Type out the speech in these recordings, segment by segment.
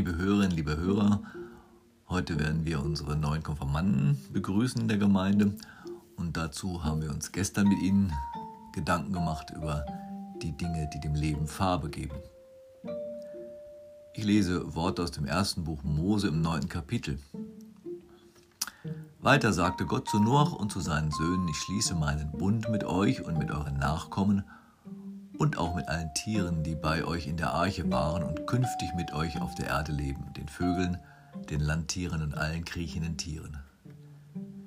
Liebe Hörerinnen, liebe Hörer, heute werden wir unsere neuen Konfirmanden begrüßen in der Gemeinde und dazu haben wir uns gestern mit ihnen Gedanken gemacht über die Dinge, die dem Leben Farbe geben. Ich lese Worte aus dem ersten Buch Mose im neunten Kapitel. Weiter sagte Gott zu Noach und zu seinen Söhnen, ich schließe meinen Bund mit euch und mit euren Nachkommen und auch mit allen Tieren, die bei euch in der Arche waren und künftig mit euch auf der Erde leben, den Vögeln, den Landtieren und allen kriechenden Tieren.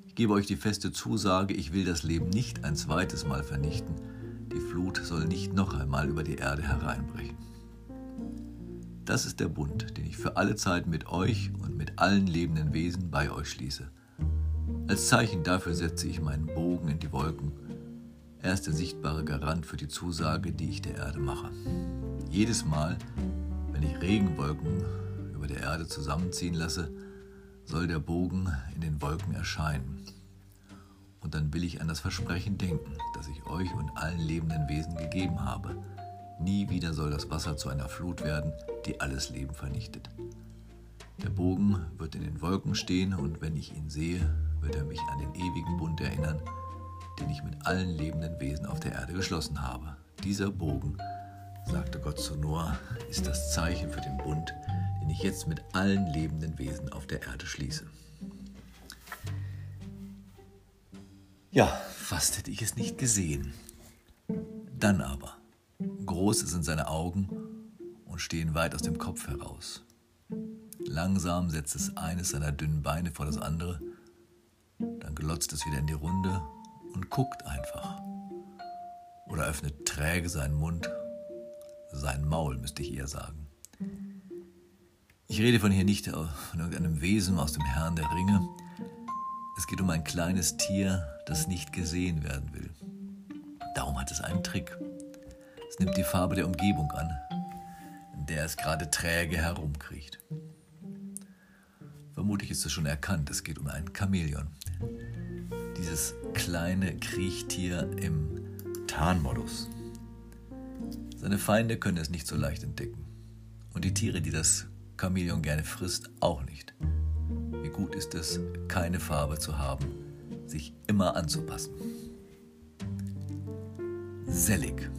Ich gebe euch die feste Zusage, ich will das Leben nicht ein zweites Mal vernichten, die Flut soll nicht noch einmal über die Erde hereinbrechen. Das ist der Bund, den ich für alle Zeit mit euch und mit allen lebenden Wesen bei euch schließe. Als Zeichen dafür setze ich meinen Bogen in die Wolken er ist der sichtbare Garant für die Zusage, die ich der Erde mache. Jedes Mal, wenn ich Regenwolken über der Erde zusammenziehen lasse, soll der Bogen in den Wolken erscheinen. Und dann will ich an das Versprechen denken, das ich euch und allen lebenden Wesen gegeben habe. Nie wieder soll das Wasser zu einer Flut werden, die alles Leben vernichtet. Der Bogen wird in den Wolken stehen und wenn ich ihn sehe, wird er mich an den ewigen Bund erinnern, den ich mit allen lebenden Wesen auf der Erde geschlossen habe. Dieser Bogen, sagte Gott zu Noah, ist das Zeichen für den Bund, den ich jetzt mit allen lebenden Wesen auf der Erde schließe. Ja, fast hätte ich es nicht gesehen. Dann aber, groß sind seine Augen und stehen weit aus dem Kopf heraus. Langsam setzt es eines seiner dünnen Beine vor das andere, dann glotzt es wieder in die Runde und guckt einfach. Oder öffnet träge seinen Mund, sein Maul, müsste ich eher sagen. Ich rede von hier nicht von irgendeinem Wesen aus dem Herrn der Ringe. Es geht um ein kleines Tier, das nicht gesehen werden will. Darum hat es einen Trick. Es nimmt die Farbe der Umgebung an, in der es gerade träge herumkriecht. Vermutlich ist es schon erkannt, es geht um ein Chamäleon dieses kleine Kriechtier im Tarnmodus. Seine Feinde können es nicht so leicht entdecken. Und die Tiere, die das Chamäleon gerne frisst, auch nicht. Wie gut ist es, keine Farbe zu haben, sich immer anzupassen. Selig.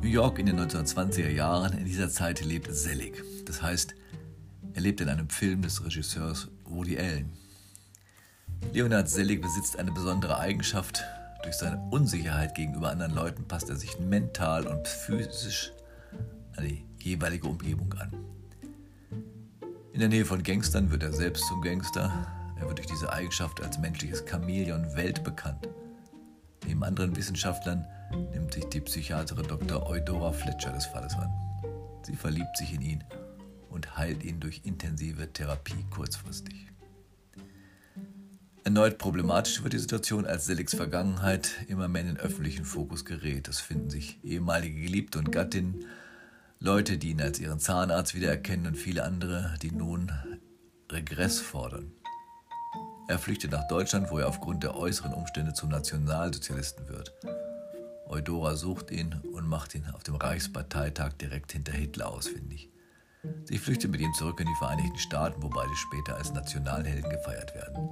New York in den 1920er Jahren, in dieser Zeit lebt Selig. Das heißt, er lebt in einem Film des Regisseurs Woody Allen. Leonard Selig besitzt eine besondere Eigenschaft. Durch seine Unsicherheit gegenüber anderen Leuten passt er sich mental und physisch an die jeweilige Umgebung an. In der Nähe von Gangstern wird er selbst zum Gangster. Er wird durch diese Eigenschaft als menschliches Chamäleon weltbekannt. Neben anderen Wissenschaftlern nimmt sich die Psychiaterin Dr. Eudora Fletcher des Falles an. Sie verliebt sich in ihn und heilt ihn durch intensive Therapie kurzfristig. Erneut problematisch wird die Situation, als Seligs Vergangenheit immer mehr in den öffentlichen Fokus gerät. Es finden sich ehemalige Geliebte und Gattinnen, Leute, die ihn als ihren Zahnarzt wiedererkennen und viele andere, die nun Regress fordern. Er flüchtet nach Deutschland, wo er aufgrund der äußeren Umstände zum Nationalsozialisten wird. Eudora sucht ihn und macht ihn auf dem Reichsparteitag direkt hinter Hitler ausfindig. Sie flüchtet mit ihm zurück in die Vereinigten Staaten, wo beide später als Nationalhelden gefeiert werden.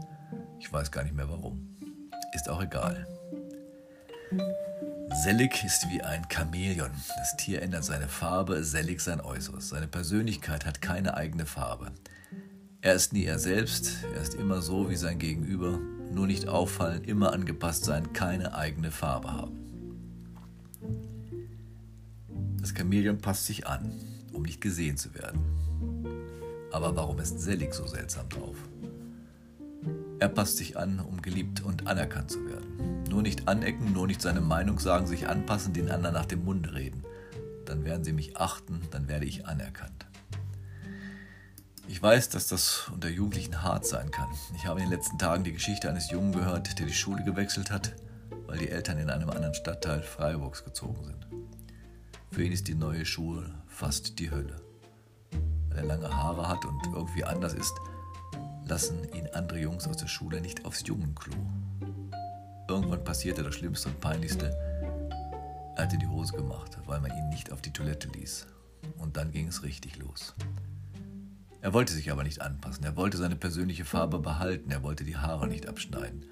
Ich weiß gar nicht mehr warum. Ist auch egal. Selig ist wie ein Chamäleon. Das Tier ändert seine Farbe, Selig sein Äußeres. Seine Persönlichkeit hat keine eigene Farbe. Er ist nie er selbst, er ist immer so wie sein Gegenüber, nur nicht auffallen, immer angepasst sein, keine eigene Farbe haben. Das Chamäleon passt sich an, um nicht gesehen zu werden. Aber warum ist Selig so seltsam drauf? Er passt sich an, um geliebt und anerkannt zu werden. Nur nicht anecken, nur nicht seine Meinung sagen, sich anpassen, den anderen nach dem Munde reden. Dann werden sie mich achten, dann werde ich anerkannt. Ich weiß, dass das unter Jugendlichen hart sein kann. Ich habe in den letzten Tagen die Geschichte eines Jungen gehört, der die Schule gewechselt hat, weil die Eltern in einem anderen Stadtteil Freiburgs gezogen sind. Für ihn ist die neue Schule fast die Hölle. Weil er lange Haare hat und irgendwie anders ist, lassen ihn andere Jungs aus der Schule nicht aufs Jungenklo. Irgendwann passierte das Schlimmste und Peinlichste. Er hatte die Hose gemacht, weil man ihn nicht auf die Toilette ließ. Und dann ging es richtig los. Er wollte sich aber nicht anpassen, er wollte seine persönliche Farbe behalten, er wollte die Haare nicht abschneiden.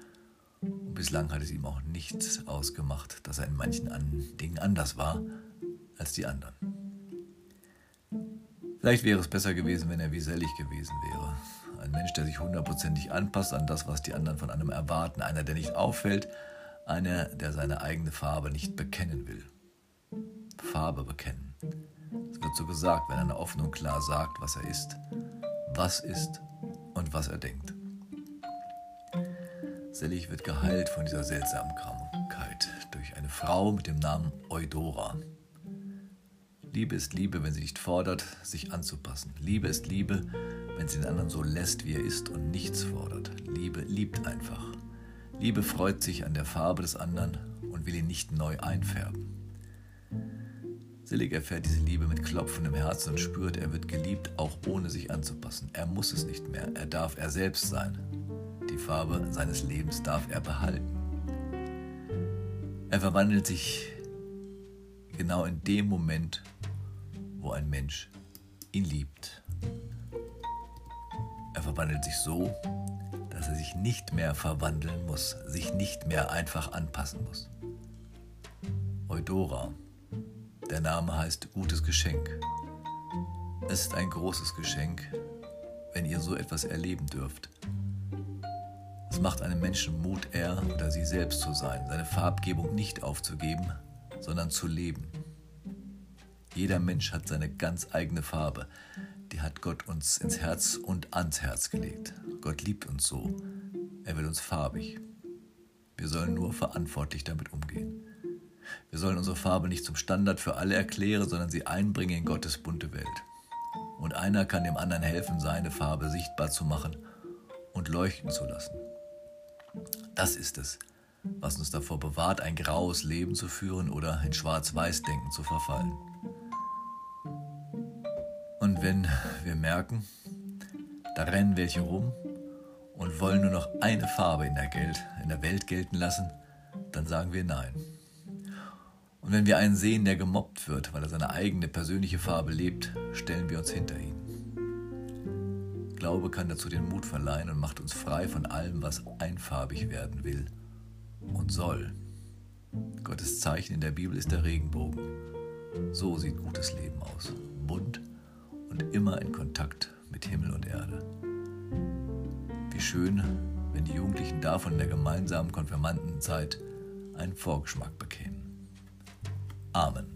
Und bislang hat es ihm auch nichts ausgemacht, dass er in manchen Dingen anders war als die anderen. Vielleicht wäre es besser gewesen, wenn er wie Sellig gewesen wäre. Ein Mensch, der sich hundertprozentig anpasst an das, was die anderen von einem erwarten. Einer, der nicht auffällt. Einer, der seine eigene Farbe nicht bekennen will. Farbe bekennen. Es wird so gesagt, wenn einer offen und klar sagt, was er ist, was ist und was er denkt. Sellig wird geheilt von dieser seltsamen Krankheit durch eine Frau mit dem Namen Eudora. Liebe ist Liebe, wenn sie nicht fordert, sich anzupassen. Liebe ist Liebe, wenn sie den anderen so lässt, wie er ist und nichts fordert. Liebe liebt einfach. Liebe freut sich an der Farbe des anderen und will ihn nicht neu einfärben. Sillig erfährt diese Liebe mit klopfendem Herzen und spürt, er wird geliebt, auch ohne sich anzupassen. Er muss es nicht mehr, er darf er selbst sein. Die Farbe seines Lebens darf er behalten. Er verwandelt sich genau in dem Moment, wo ein Mensch ihn liebt. Er verwandelt sich so, dass er sich nicht mehr verwandeln muss, sich nicht mehr einfach anpassen muss. Eudora, der Name heißt gutes Geschenk. Es ist ein großes Geschenk, wenn ihr so etwas erleben dürft. Es macht einem Menschen Mut, er oder sie selbst zu sein, seine Farbgebung nicht aufzugeben, sondern zu leben. Jeder Mensch hat seine ganz eigene Farbe. Die hat Gott uns ins Herz und ans Herz gelegt. Gott liebt uns so. Er will uns farbig. Wir sollen nur verantwortlich damit umgehen. Wir sollen unsere Farbe nicht zum Standard für alle erklären, sondern sie einbringen in Gottes bunte Welt. Und einer kann dem anderen helfen, seine Farbe sichtbar zu machen und leuchten zu lassen. Das ist es, was uns davor bewahrt, ein graues Leben zu führen oder in Schwarz-Weiß-Denken zu verfallen. Und wenn wir merken, da rennen welche rum und wollen nur noch eine Farbe in der, Geld, in der Welt gelten lassen, dann sagen wir nein. Und wenn wir einen sehen, der gemobbt wird, weil er seine eigene persönliche Farbe lebt, stellen wir uns hinter ihn. Glaube kann dazu den Mut verleihen und macht uns frei von allem, was einfarbig werden will und soll. Gottes Zeichen in der Bibel ist der Regenbogen. So sieht gutes Leben aus. Bunt und immer in Kontakt mit Himmel und Erde. Wie schön, wenn die Jugendlichen davon in der gemeinsamen Konfirmandenzeit einen Vorgeschmack bekämen. Amen.